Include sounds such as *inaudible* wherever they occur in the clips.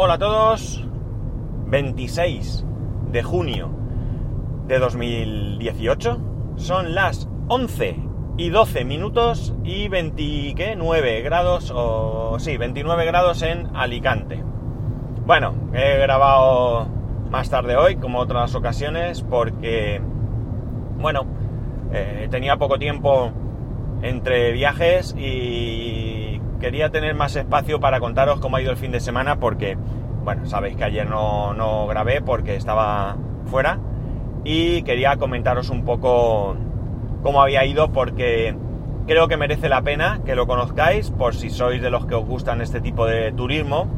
Hola a todos, 26 de junio de 2018, son las 11 y 12 minutos y 29 grados, o sí, 29 grados en Alicante. Bueno, he grabado más tarde hoy, como otras ocasiones, porque, bueno, eh, tenía poco tiempo entre viajes y quería tener más espacio para contaros cómo ha ido el fin de semana porque, bueno, sabéis que ayer no, no grabé porque estaba fuera y quería comentaros un poco cómo había ido porque creo que merece la pena que lo conozcáis por si sois de los que os gustan este tipo de turismo.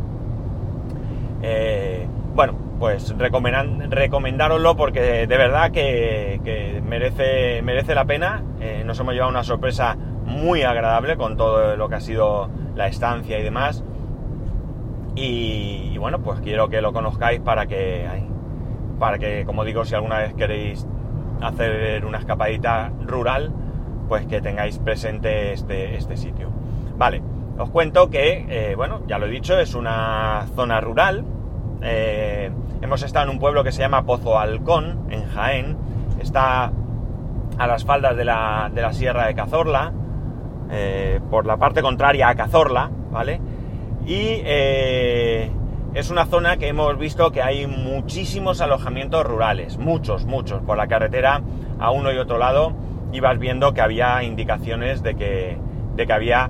Eh, bueno, pues recomendároslo porque de verdad que, merece, merece la pena. Eh, nos hemos llevado una sorpresa muy agradable con todo lo que ha sido la estancia y demás. Y, bueno, pues quiero que lo conozcáis para que, para que, como digo, si alguna vez queréis hacer una escapadita rural, pues que tengáis presente este, este sitio. Vale, os cuento que, eh, bueno, ya lo he dicho, es una zona rural. Eh, hemos estado en un pueblo que se llama Pozo Halcón, en Jaén. Está a las faldas de la, de la Sierra de Cazorla. Eh, por la parte contraria a Cazorla, ¿vale? Y eh, es una zona que hemos visto que hay muchísimos alojamientos rurales, muchos, muchos. Por la carretera a uno y otro lado ibas viendo que había indicaciones de que, de que había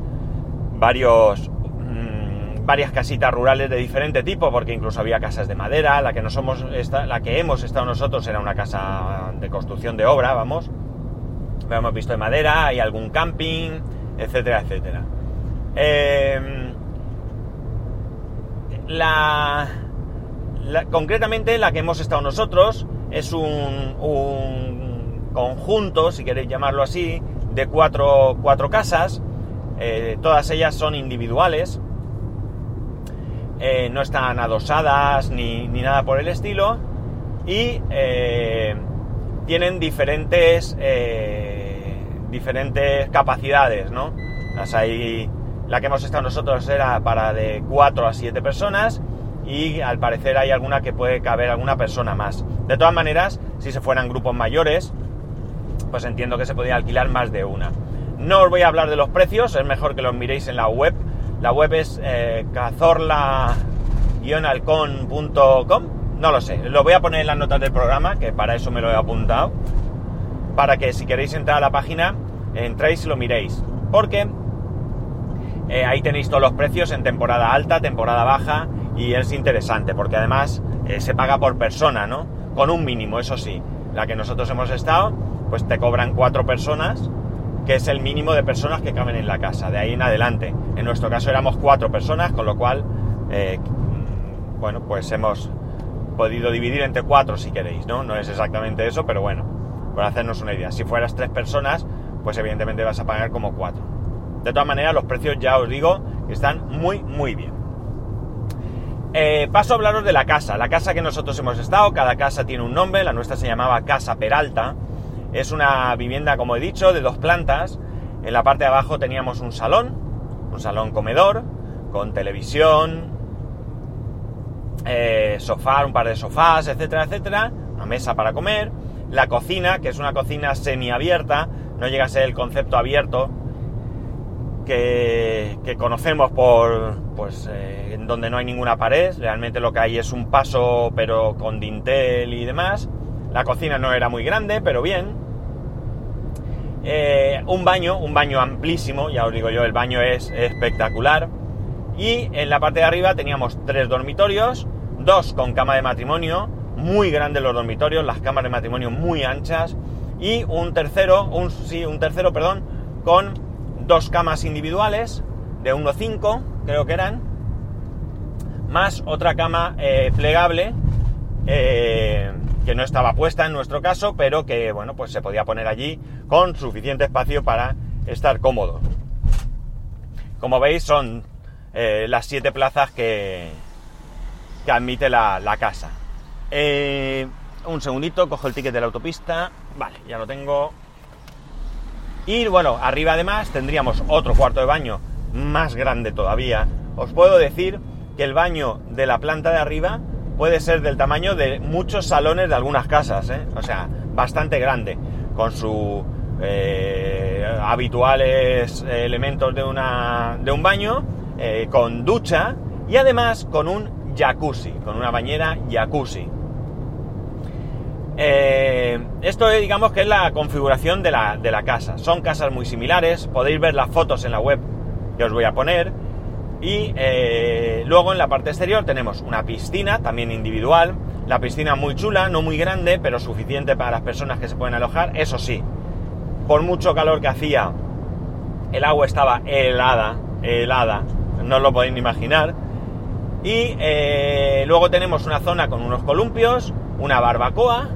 varios, mm, varias casitas rurales de diferente tipo, porque incluso había casas de madera, la que, no somos, la que hemos estado nosotros era una casa de construcción de obra, vamos. Lo hemos visto de madera, hay algún camping, etcétera, etcétera. Em, la, concretamente la que hemos estado nosotros es un, conjunto, si queréis llamarlo así, de cuatro, casas. Eh, todas ellas son individuales. Eh, no están adosadas ni, ni, nada por el estilo. Y eh, tienen diferentes diferentes capacidades, ¿no? Las hay, la que hemos estado nosotros era para de 4 a 7 personas y al parecer hay alguna que puede caber alguna persona más. De todas maneras, si se fueran grupos mayores, pues entiendo que se podría alquilar más de una. No os voy a hablar de los precios, es mejor que los miréis en la web. La web es eh, cazorla-alcon.com. No lo sé, lo voy a poner en las notas del programa, que para eso me lo he apuntado para que si queréis entrar a la página, entréis y lo miréis. Porque eh, ahí tenéis todos los precios en temporada alta, temporada baja, y es interesante, porque además eh, se paga por persona, ¿no? Con un mínimo, eso sí. La que nosotros hemos estado, pues te cobran cuatro personas, que es el mínimo de personas que caben en la casa, de ahí en adelante. En nuestro caso éramos cuatro personas, con lo cual, eh, bueno, pues hemos podido dividir entre cuatro si queréis, ¿no? No es exactamente eso, pero bueno por hacernos una idea. Si fueras tres personas, pues evidentemente vas a pagar como cuatro. De todas maneras, los precios ya os digo que están muy, muy bien. Eh, paso a hablaros de la casa. La casa que nosotros hemos estado, cada casa tiene un nombre, la nuestra se llamaba Casa Peralta. Es una vivienda, como he dicho, de dos plantas. En la parte de abajo teníamos un salón, un salón comedor, con televisión, eh, sofá, un par de sofás, etcétera, etcétera, una mesa para comer la cocina, que es una cocina semiabierta, no llega a ser el concepto abierto que, conocemos por, pues, eh, donde no hay ninguna pared, realmente lo que hay es un paso pero con dintel y demás. La cocina no era muy grande, pero bien. Eh, un baño, un baño amplísimo, ya os digo yo, el baño es espectacular. Y en la parte de arriba teníamos tres dormitorios, dos con cama de matrimonio, muy grandes los dormitorios, las cámaras de matrimonio muy anchas y un tercero, un, sí, un tercero, perdón, con dos camas individuales de 1,5, creo que eran, más otra cama eh, plegable eh, que no estaba puesta en nuestro caso, pero que bueno, pues se podía poner allí con suficiente espacio para estar cómodo. Como veis, son eh, las siete plazas que admite la casa. Eh, un segundito, cojo el ticket de la autopista. Vale, ya lo tengo. Y bueno, arriba además tendríamos otro cuarto de baño más grande todavía. Os puedo decir que el baño de la planta de arriba puede ser del tamaño de muchos salones de algunas casas, ¿eh? o sea, bastante grande, con sus eh, habituales elementos de, una, de un baño, con ducha y además con un jacuzzi, con una bañera jacuzzi. Esto digamos que es la configuración de la, de la casa. Son casas muy similares, podéis ver las fotos en la web que os voy a poner. Y eh, luego en la parte exterior tenemos una piscina, también individual. La piscina muy chula, no muy grande, pero suficiente para las personas que se pueden alojar. Eso sí, por mucho calor que hacía, el agua estaba helada, helada, no os lo podéis ni imaginar. Y eh, luego tenemos una zona con unos columpios, una barbacoa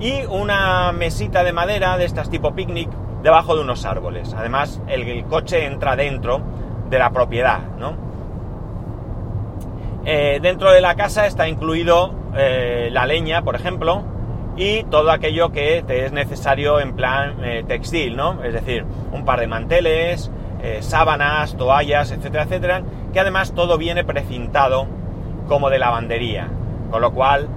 y una mesita de madera de estas tipo picnic debajo de unos árboles. Además, el coche entra dentro de la propiedad, ¿no? Eh, dentro de la casa está incluido eh, la leña, por ejemplo, y todo aquello que te es necesario en plan eh, textil, ¿no? Es decir, un par de manteles, sábanas, toallas, etcétera, etcétera, que además todo viene precintado como de lavandería, con lo cual,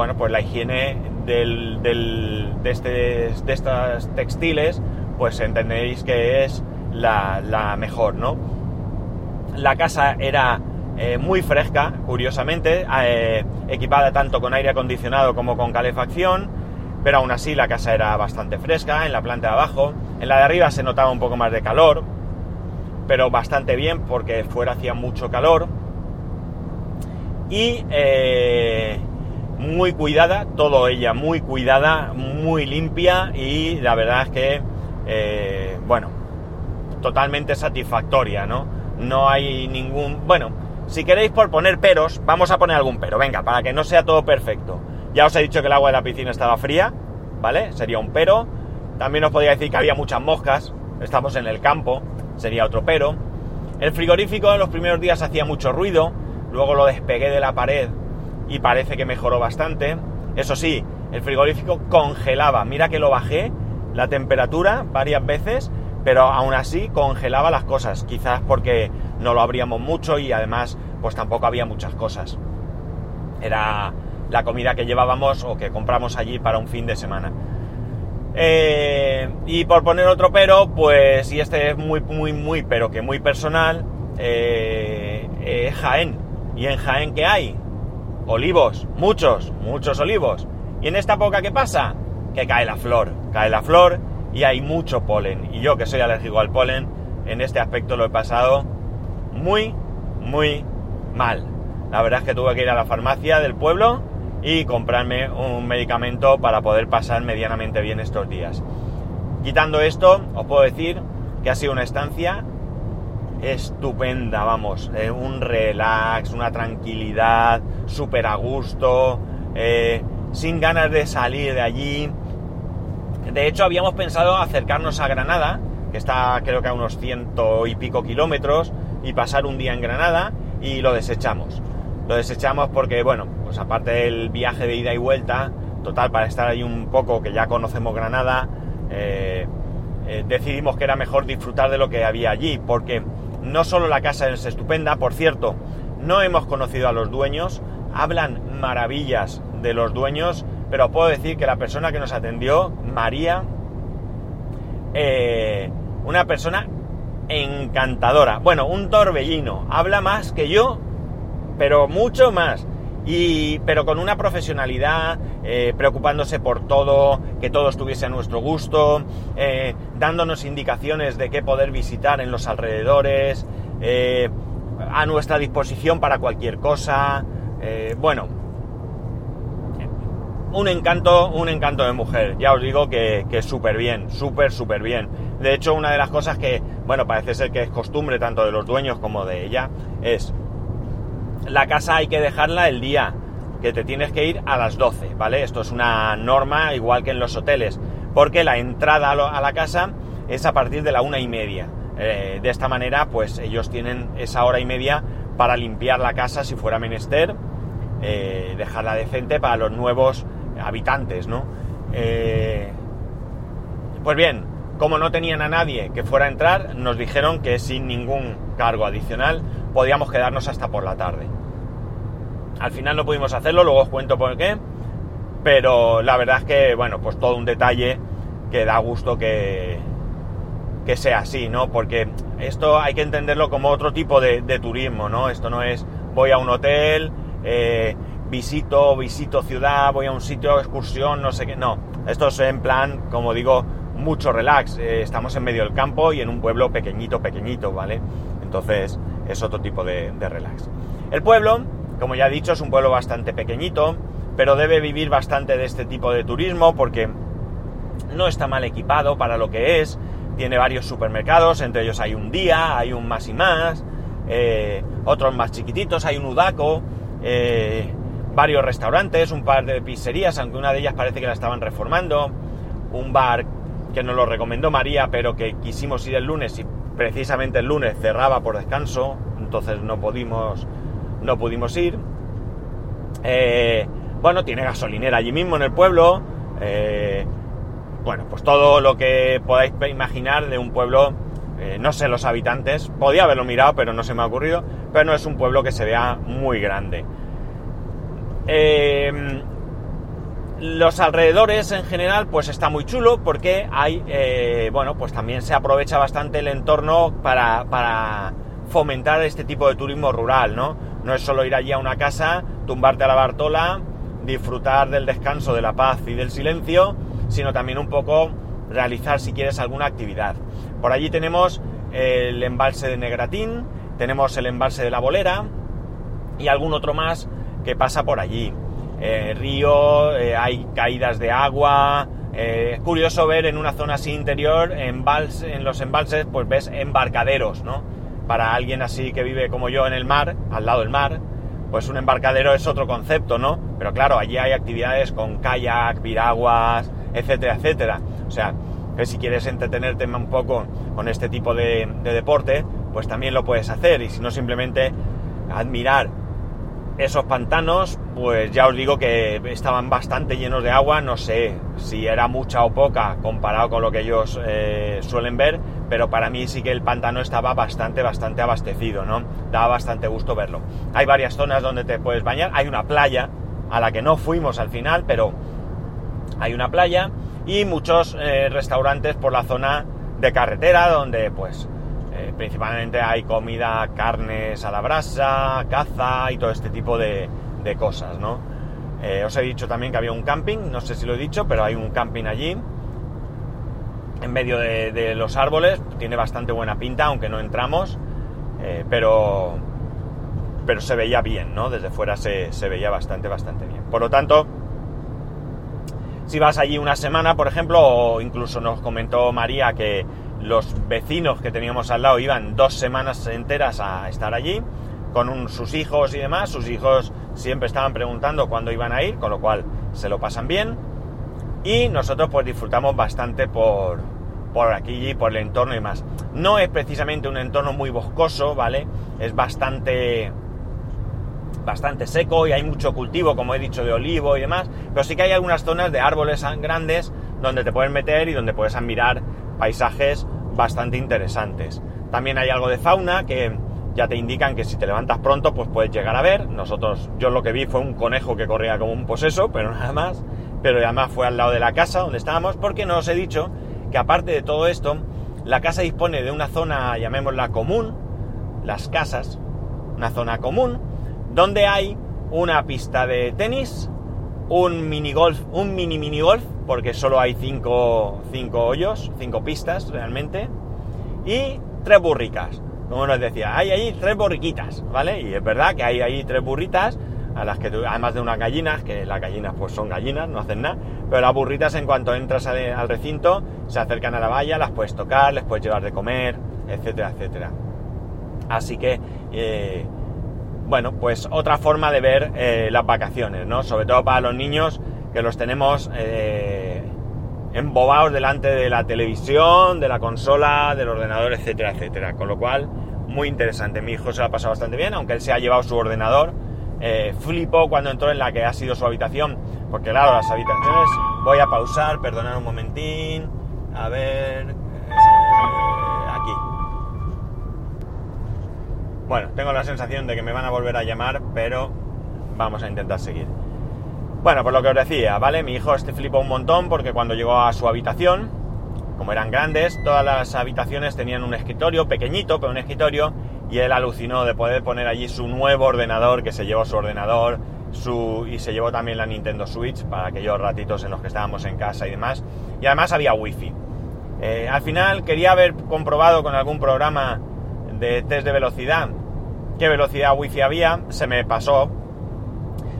bueno, pues la higiene del, de, este, de estos textiles, pues entendéis que es la, mejor, ¿no? La casa era eh, muy fresca, curiosamente, eh, equipada tanto con aire acondicionado como con calefacción, pero aún así la casa era bastante fresca, en la planta de abajo, en la de arriba se notaba un poco más de calor, pero bastante bien porque fuera hacía mucho calor. Y eh, muy cuidada, todo ella muy cuidada, muy limpia y la verdad es que, bueno, totalmente satisfactoria, ¿no? No hay ningún... Bueno, si queréis por poner peros, vamos a poner algún pero, venga, para que no sea todo perfecto. Ya os he dicho que el agua de la piscina estaba fría, ¿vale? Sería un pero. También os podría decir que había muchas moscas, estamos en el campo, sería otro pero. El frigorífico en los primeros días hacía mucho ruido, luego lo despegué de la pared y parece que mejoró bastante. Eso sí, el frigorífico congelaba, mira que lo bajé la temperatura varias veces pero aún así congelaba las cosas, quizás porque no lo abríamos mucho y además pues tampoco había muchas cosas. Era la comida que llevábamos o que compramos allí para un fin de semana. Eh, y por poner otro pero, pues, y este es muy, muy, muy, pero que muy personal, eh, eh, Jaén. ¿Y en Jaén qué hay? Olivos, muchos, muchos olivos. ¿Y en esta época qué pasa? Que cae la flor, cae la flor y hay mucho polen. Y yo que soy alérgico al polen, en este aspecto lo he pasado muy, muy mal. La verdad es que tuve que ir a la farmacia del pueblo y comprarme un medicamento para poder pasar medianamente bien estos días. Quitando esto, os puedo decir que ha sido una estancia estupenda, vamos, eh, un relax, una tranquilidad, súper a gusto, eh, sin ganas de salir de allí, de hecho, habíamos pensado acercarnos a Granada, que está creo que a unos ciento y pico kilómetros, y pasar un día en Granada, y lo desechamos. Lo desechamos porque, bueno, pues aparte del viaje de ida y vuelta, total, para estar ahí un poco, que ya conocemos Granada, eh, eh, decidimos que era mejor disfrutar de lo que había allí, porque no solo la casa es estupenda, por cierto, no hemos conocido a los dueños, hablan maravillas de los dueños, pero puedo decir que la persona que nos atendió, María, eh, una persona encantadora. Bueno, un torbellino. Habla más que yo, pero mucho más. Y, pero con una profesionalidad, eh, preocupándose por todo, que todo estuviese a nuestro gusto, eh, dándonos indicaciones de qué poder visitar en los alrededores, a nuestra disposición para cualquier cosa. Bueno, un encanto, un encanto de mujer. Ya os digo que, que súper bien, súper, súper bien. De hecho, una de las cosas que, bueno, parece ser que es costumbre tanto de los dueños como de ella, es la casa hay que dejarla el día que te tienes que ir a las 12, ¿vale? Esto es una norma igual que en los hoteles, porque la entrada a la casa es a partir de la una y media. Eh, de esta manera, pues ellos tienen esa hora y media para limpiar la casa si fuera menester, eh, dejarla decente para los nuevos habitantes, ¿no? Eh, pues bien, como no tenían a nadie que fuera a entrar, nos dijeron que sin ningún cargo adicional podíamos quedarnos hasta por la tarde. Al final no pudimos hacerlo, luego os cuento por qué, pero la verdad es que, bueno, pues todo un detalle que da gusto que, que sea así, ¿no? Porque esto hay que entenderlo como otro tipo de, turismo, ¿no? Esto no es voy a un hotel, eh, visito, visito ciudad, voy a un sitio, excursión, no sé qué, no. Esto es en plan, como digo, mucho relax. Eh, estamos en medio del campo y en un pueblo pequeñito, pequeñito, ¿vale? Entonces es otro tipo de, relax. El pueblo, como ya he dicho, es un pueblo bastante pequeñito, pero debe vivir bastante de este tipo de turismo porque no está mal equipado para lo que es, tiene varios supermercados, entre ellos hay un día, hay un más y más, eh, otros más chiquititos, hay un Udaco, eh, varios restaurantes, un par de pizzerías, aunque una de ellas parece que la estaban reformando, un bar que nos lo recomendó María, pero que quisimos ir el lunes y precisamente el lunes cerraba por descanso, entonces no pudimos, no pudimos ir. Eh, bueno, tiene gasolinera allí mismo en el pueblo. bueno, pues todo lo que podáis imaginar de un pueblo eh, no sé los habitantes, podía haberlo mirado, pero no se me ha ocurrido, pero no es un pueblo que se vea muy grande. Em, los alrededores en general, pues está muy chulo porque hay, eh, bueno, pues también se aprovecha bastante el entorno para, para, fomentar este tipo de turismo rural, ¿no? No es solo ir allí a una casa, tumbarte a la Bartola, disfrutar del descanso, de la paz y del silencio, sino también un poco realizar si quieres alguna actividad. Por allí tenemos el embalse de Negratín, tenemos el embalse de la Bolera y algún otro más que pasa por allí. Eh, río, eh, hay caídas de agua. Eh, es curioso ver en una zona así interior, en los embalses, pues ves embarcaderos, ¿no? Para alguien así que vive como yo en el mar, al lado del mar, pues un embarcadero es otro concepto, ¿no? Pero claro, allí hay actividades con kayak, piraguas, etcétera, etcétera. O sea, que si quieres entretenerte un poco con este tipo de, deporte, pues también lo puedes hacer. Y si no, simplemente admirar esos pantanos, pues ya os digo que estaban bastante llenos de agua, no sé si era mucha o poca comparado con lo que ellos eh, suelen ver, pero para mí sí que el pantano estaba bastante, bastante abastecido, ¿no? Daba bastante gusto verlo. Hay varias zonas donde te puedes bañar, hay una playa a la que no fuimos al final, pero hay una playa y muchos eh, restaurantes por la zona de carretera donde pues eh, principalmente hay comida, carnes a la brasa, caza y todo este tipo de, cosas, ¿no? Eh, os he dicho también que había un camping, no sé si lo he dicho, pero hay un camping allí en medio de, los árboles, tiene bastante buena pinta, aunque no entramos, pero, pero se veía bien, ¿no? Desde fuera se, se veía bastante, bastante bien. Por lo tanto, si vas allí una semana, por ejemplo, o incluso nos comentó María que los vecinos que teníamos al lado iban dos semanas enteras a estar allí con sus hijos y demás. Sus hijos siempre estaban preguntando cuándo iban a ir, con lo cual se lo pasan bien. Y nosotros pues disfrutamos bastante por, por aquí, por el entorno y más. No es precisamente un entorno muy boscoso, ¿vale? Es bastante bastante seco y hay mucho cultivo, como he dicho, de olivo y demás, pero sí que hay algunas zonas de árboles grandes donde te puedes meter y donde puedes admirar paisajes bastante interesantes. También hay algo de fauna que ya te indican que si te levantas pronto pues puedes llegar a ver. Nosotros, yo lo que vi fue un conejo que corría como un poseso, pero *laughs* nada más. Pero además fue al lado de la casa donde estábamos porque no os he dicho que aparte de todo esto, la casa dispone de una zona, llamémosla común, las casas, una zona común, donde hay una pista de tenis, un mini golf, un mini mini golf, porque solo hay cinco, cinco hoyos, cinco pistas realmente, y tres burricas. Como nos decía, hay ahí tres borriquitas, ¿vale? Y es verdad que hay ahí tres burritas, a las que además de unas gallinas, que las gallinas pues son gallinas, no hacen nada, pero las burritas en cuanto entras al, recinto se acercan a la valla, las puedes tocar, les puedes llevar de comer, etcétera, etcétera. Así que eh, bueno, pues otra forma de ver eh, las vacaciones, ¿no? Sobre todo para los niños que los tenemos eh, embobados delante de la televisión, de la consola, del ordenador, etcétera, etcétera. Con lo cual, muy interesante. Mi hijo se lo ha pasado bastante bien, aunque él se ha llevado su ordenador. Eh, flipó cuando entró en la que ha sido su habitación, porque claro, las habitaciones, voy a pausar, perdonar un momentín, a ver, aquí. Bueno, tengo la sensación de que me van a volver a llamar, pero vamos a intentar seguir. Bueno, pues lo que os decía, ¿vale? Mi hijo este flipó un montón porque cuando llegó a su habitación, como eran grandes, todas las habitaciones tenían un escritorio pequeñito, pero un escritorio, y él alucinó de poder poner allí su nuevo ordenador, que se llevó su ordenador, su, y se llevó también la Nintendo Switch para aquellos ratitos en los que estábamos en casa y demás. Y además había wifi. Eh, al final quería haber comprobado con algún programa de test de velocidad qué velocidad wifi había, se me pasó,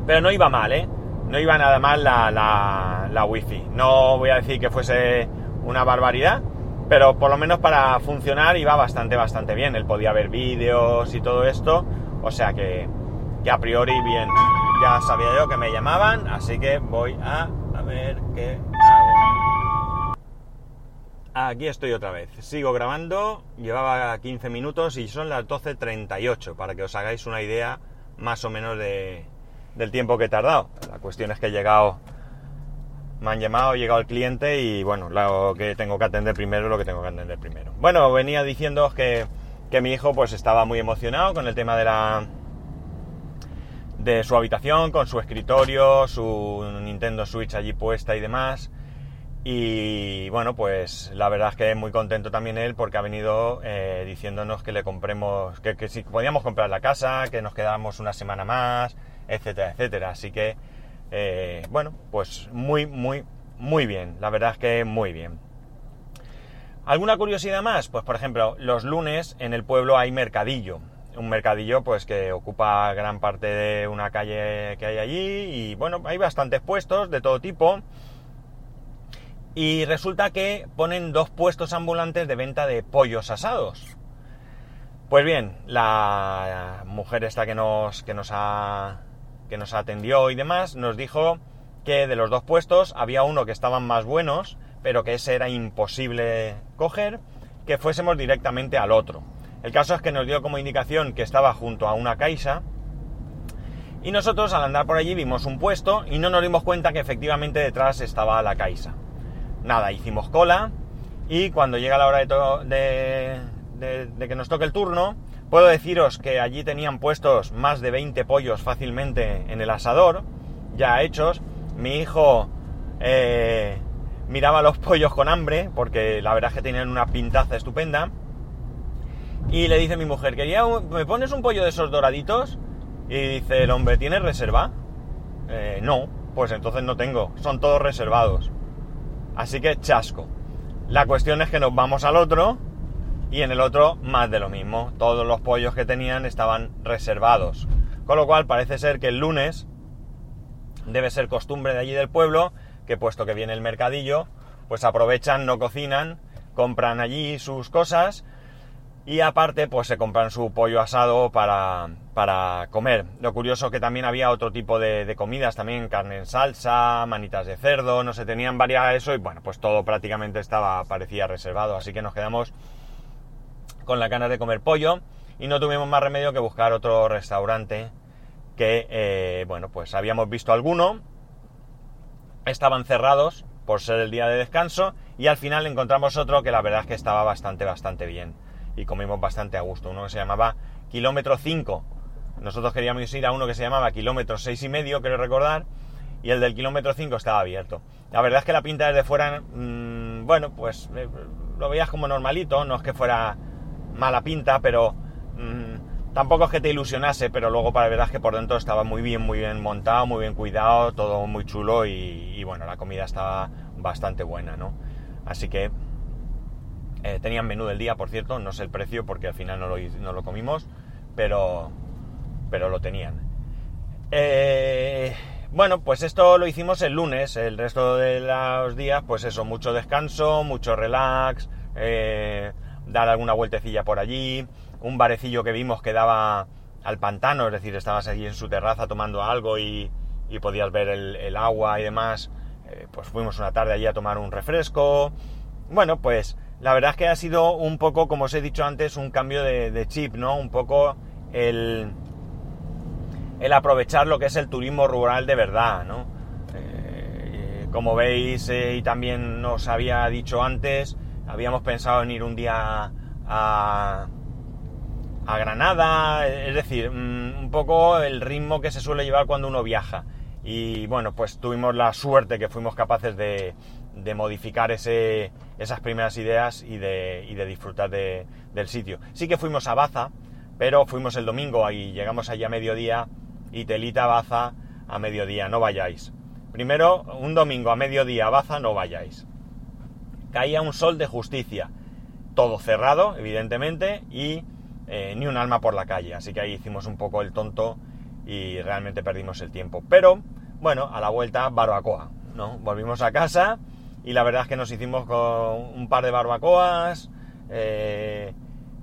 pero no iba mal, ¿eh? No iba nada mal la, la, la wifi. No voy a decir que fuese una barbaridad, pero por lo menos para funcionar iba bastante, bastante bien. Él podía ver vídeos y todo esto, o sea que, a priori bien. Ya sabía yo que me llamaban, así que voy a, ver qué. Aquí estoy otra vez. Sigo grabando, llevaba 15 minutos y son las 12.38, para que os hagáis una idea más o menos de, del tiempo que he tardado. La cuestión es que he llegado me han llamado, ha llegado el cliente y bueno, lo que tengo que atender primero es lo que tengo que atender primero. Bueno, venía diciendo que, que mi hijo pues estaba muy emocionado con el tema de la de su habitación, con su escritorio, su Nintendo Switch allí puesta y demás. Y bueno, pues la verdad es que muy contento también él porque ha venido eh, diciéndonos que le compremos, que, si podíamos comprar la casa, que nos quedáramos una semana más, etcétera, etcétera. Así que eh, bueno, pues muy, muy, muy bien. La verdad es que muy bien. ¿Alguna curiosidad más? Pues por ejemplo, los lunes en el pueblo hay mercadillo. Un mercadillo pues que ocupa gran parte de una calle que hay allí y bueno, hay bastantes puestos de todo tipo. Y resulta que ponen dos puestos ambulantes de venta de pollos asados. Pues bien, la mujer esta que nos, que nos ha que nos atendió y demás, nos dijo que de los dos puestos había uno que estaban más buenos, pero que ese era imposible coger, que fuésemos directamente al otro. El caso es que nos dio como indicación que estaba junto a una caixa y nosotros al andar por allí vimos un puesto y no nos dimos cuenta que efectivamente detrás estaba la caixa. Nada, hicimos cola y cuando llega la hora de, que nos toque el turno, Puedo deciros que allí tenían puestos más de 20 pollos fácilmente en el asador, ya hechos. Mi hijo eh, miraba los pollos con hambre, porque la verdad es que tenían una pintaza estupenda. Y le dice mi mujer, quería ¿me pones un pollo de esos doraditos? Y dice el hombre, ¿tienes reserva? Eh, no, pues entonces no tengo, son todos reservados. Así que chasco. La cuestión es que nos vamos al otro y en el otro más de lo mismo. Todos los pollos que tenían estaban reservados. Con lo cual parece ser que el lunes debe ser costumbre de allí del pueblo que puesto que viene el mercadillo, pues aprovechan, no cocinan, compran allí sus cosas y aparte pues se compran su pollo asado para, para comer. Lo curioso que también había otro tipo de, comidas, también carne en salsa, manitas de cerdo, no sé, tenían varias eso y bueno, pues todo prácticamente estaba, parecía reservado, así que nos quedamos con la ganas de comer pollo y no tuvimos más remedio que buscar otro restaurante que, eh, bueno, pues habíamos visto alguno, estaban cerrados por ser el día de descanso y al final encontramos otro que la verdad es que estaba bastante, bastante bien y comimos bastante a gusto, uno que se llamaba Kilómetro 5. Nosotros queríamos ir a uno que se llamaba Kilómetro 6 y medio, quiero recordar, y el del kilómetro 5 estaba abierto. La verdad es que la pinta desde fuera, mmm, bueno, pues eh, lo veías como normalito, no es que fuera mala pinta, pero mmm, tampoco es que te ilusionase, pero luego para verdad es que por dentro estaba muy bien, muy bien montado, muy bien cuidado, todo muy chulo y, y bueno, la comida estaba bastante buena, ¿no? Así que eh, tenían menú del día, por cierto, no sé el precio porque al final no lo, no lo comimos, pero, pero lo tenían. Eh, bueno, pues esto lo hicimos el lunes, el resto de los días, pues eso, mucho descanso, mucho relax, eh, dar alguna vueltecilla por allí, un barecillo que vimos que daba al pantano, es decir, estabas allí en su terraza tomando algo y, y podías ver el, agua y demás, eh, pues fuimos una tarde allí a tomar un refresco. Bueno, pues la verdad es que ha sido un poco, como os he dicho antes, un cambio de, chip, ¿no? Un poco el, el, aprovechar lo que es el turismo rural de verdad, ¿no? Eh, como veis eh, y también os había dicho antes, habíamos pensado en ir un día a, a Granada, es decir, mm, un poco el ritmo que se suele llevar cuando uno viaja. Y bueno, pues tuvimos la suerte que fuimos capaces de, modificar ese, esas primeras ideas y de, disfrutar del sitio. Sí que fuimos a Baza, pero fuimos el domingo y llegamos allí a mediodía y telita Baza a mediodía, no vayáis. Primero, un domingo a mediodía a Baza, no vayáis. Caía un sol de justicia, todo cerrado, evidentemente, y eh, ni un alma por la calle. Así que ahí hicimos un poco el tonto y realmente perdimos el tiempo. Pero, bueno, a la vuelta, barbacoa, ¿no? Volvimos a casa y la verdad es que nos hicimos con un par de barbacoas, eh,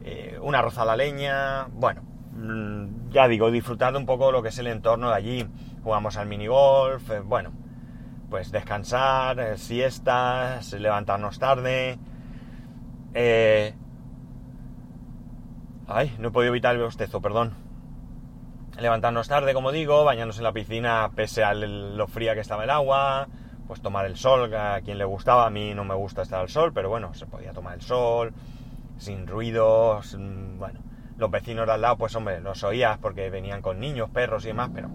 eh, una arroz a la leña, bueno, mm, ya digo, disfrutar de un poco lo que es el entorno de allí. Jugamos al minigolf, eh, bueno, pues descansar, siestas, levantarnos tarde. Ay, no he podido evitar el bostezo, perdón levantarnos tarde, como digo, bañarnos en la piscina pese a lo fría que estaba el agua, pues tomar el sol, a quien le gustaba, a mí no me gusta estar al sol, pero bueno, se podía tomar el sol, sin ruidos, bueno, los vecinos de al lado, pues hombre, los oías porque venían con niños, perros y demás, pero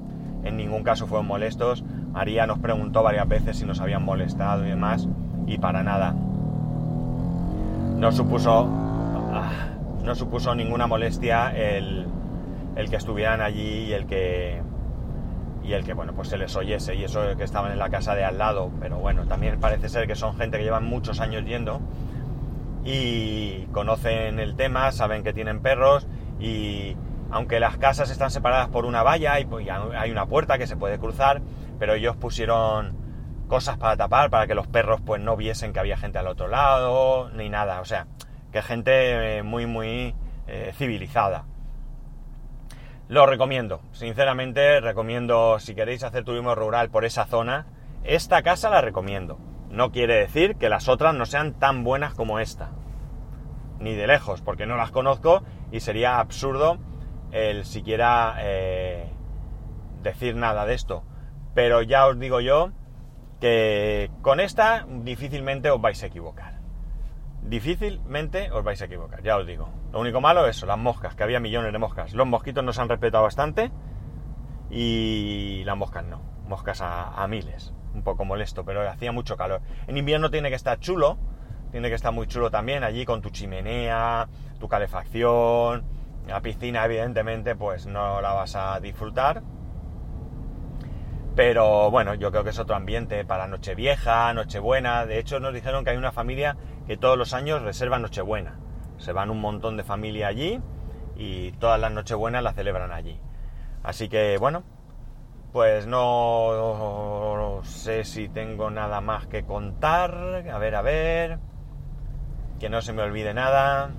en ningún caso fueron molestos. María nos preguntó varias veces si nos habían molestado y demás, y para nada. No supuso, ah, no supuso ninguna molestia el, el que estuvieran allí y el que y el que bueno pues se les oyese y eso que estaban en la casa de al lado pero bueno también parece ser que son gente que llevan muchos años yendo y conocen el tema saben que tienen perros y aunque las casas están separadas por una valla y pues, hay una puerta que se puede cruzar pero ellos pusieron cosas para tapar para que los perros pues no viesen que había gente al otro lado ni nada. O sea que gente eh, muy muy eh, civilizada lo recomiendo, sinceramente recomiendo, si queréis hacer turismo rural por esa zona, esta casa la recomiendo. No quiere decir que las otras no sean tan buenas como esta. Ni de lejos, porque no las conozco y sería absurdo el siquiera eh, decir nada de esto. Pero ya os digo yo que con esta difícilmente os vais a equivocar difícilmente os vais a equivocar, ya os digo. Lo único malo es eso, las moscas, que había millones de moscas. Los mosquitos nos han respetado bastante y las moscas no. Moscas a, miles. Un poco molesto, pero hacía mucho calor. En invierno tiene que estar chulo, tiene que estar muy chulo también allí con tu chimenea, tu calefacción. La piscina, evidentemente, pues no la vas a disfrutar. Pero bueno, yo creo que es otro ambiente para Nochevieja, Nochebuena. De hecho, nos dijeron que hay una familia que todos los años reserva Nochebuena. Se van un montón de familia allí y todas las Nochebuenas la celebran allí. Así que bueno, pues no sé si tengo nada más que contar. A ver, a ver. Que no se me olvide nada.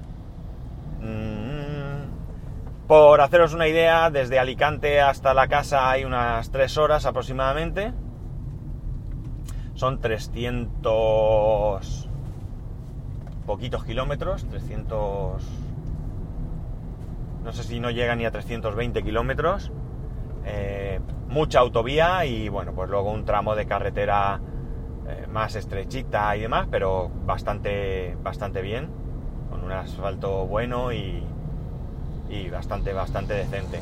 Mm, por haceros una idea, desde Alicante hasta la casa hay unas 3 horas aproximadamente. Son 300 poquitos kilómetros, 300... No sé si no llega ni a 320 kilómetros. Eh, mucha autovía y bueno, pues luego un tramo de carretera eh, más estrechita y demás, pero bastante, bastante bien, con un asfalto bueno y, bastante, bastante decente.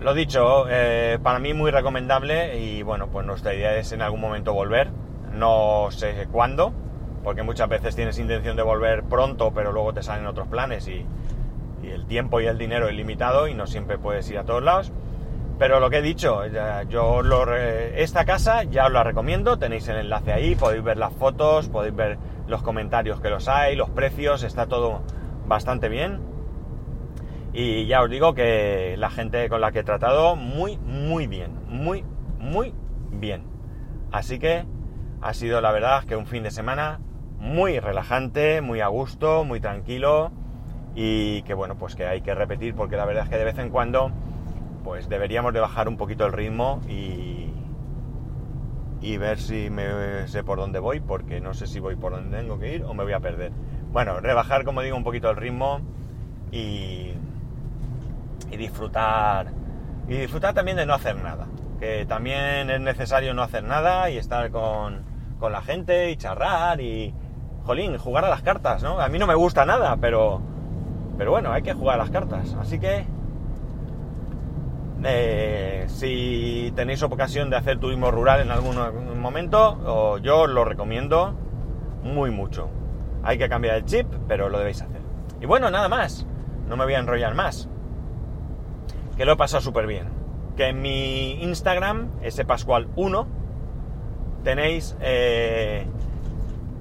Lo dicho, eh, para mí muy recomendable y bueno, pues nuestra idea es en algún momento volver, no sé cuándo, porque muchas veces tienes intención de volver pronto, pero luego te salen otros planes y, el tiempo y el dinero es limitado y no siempre puedes ir a todos lados. Pero lo que he dicho, yo esta casa ya os la recomiendo, tenéis el enlace ahí, podéis ver las fotos, podéis ver los comentarios que los hay, los precios, está todo bastante bien. Y ya os digo que la gente con la que he tratado, muy, muy bien, muy, muy bien. Así que ha sido la verdad que un fin de semana muy relajante, muy a gusto, muy tranquilo y que bueno, pues que hay que repetir porque la verdad es que de vez en cuando pues deberíamos de bajar un poquito el ritmo y, y ver si me sé por dónde voy porque no sé si voy por donde tengo que ir o me voy a perder. Bueno, rebajar como digo un poquito el ritmo y, y disfrutar y disfrutar también de no hacer nada, que también es necesario no hacer nada y estar con, con la gente y charrar y, jolín, jugar a las cartas, ¿no? A mí no me gusta nada, pero, Pero bueno, hay que jugar las cartas. Así que eh, si tenéis ocasión de hacer turismo rural en algún momento, yo os lo recomiendo muy mucho. Hay que cambiar el chip, pero lo debéis hacer. Y bueno, nada más. No me voy a enrollar más. Que lo he pasado súper bien. Que en mi Instagram, ese Pascual1, tenéis eh,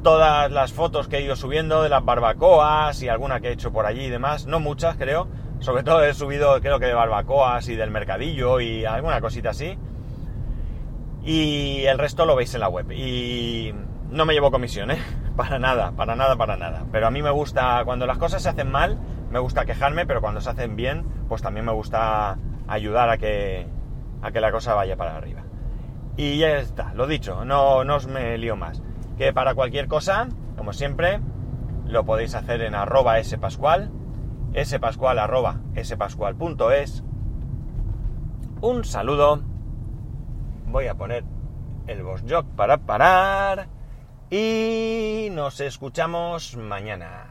todas las fotos que he ido subiendo de las barbacoas y alguna que he hecho por allí y demás. No muchas, creo. Sobre todo he subido, creo que de barbacoas y del mercadillo y alguna cosita así. Y el resto lo veis en la web. Y no me llevo comisión, ¿eh? *laughs* Para nada, para nada, para nada. Pero a mí me gusta, cuando las cosas se hacen mal, me gusta quejarme, pero cuando se hacen bien, pues también me gusta ayudar a que, a que la cosa vaya para arriba. Y ya está, lo dicho, no, no os me lío más. Que para cualquier cosa, como siempre, lo podéis hacer en arroba spascual, spascual arroba spascual.es. Un saludo. Voy a poner el boss jog para parar. Y nos escuchamos mañana.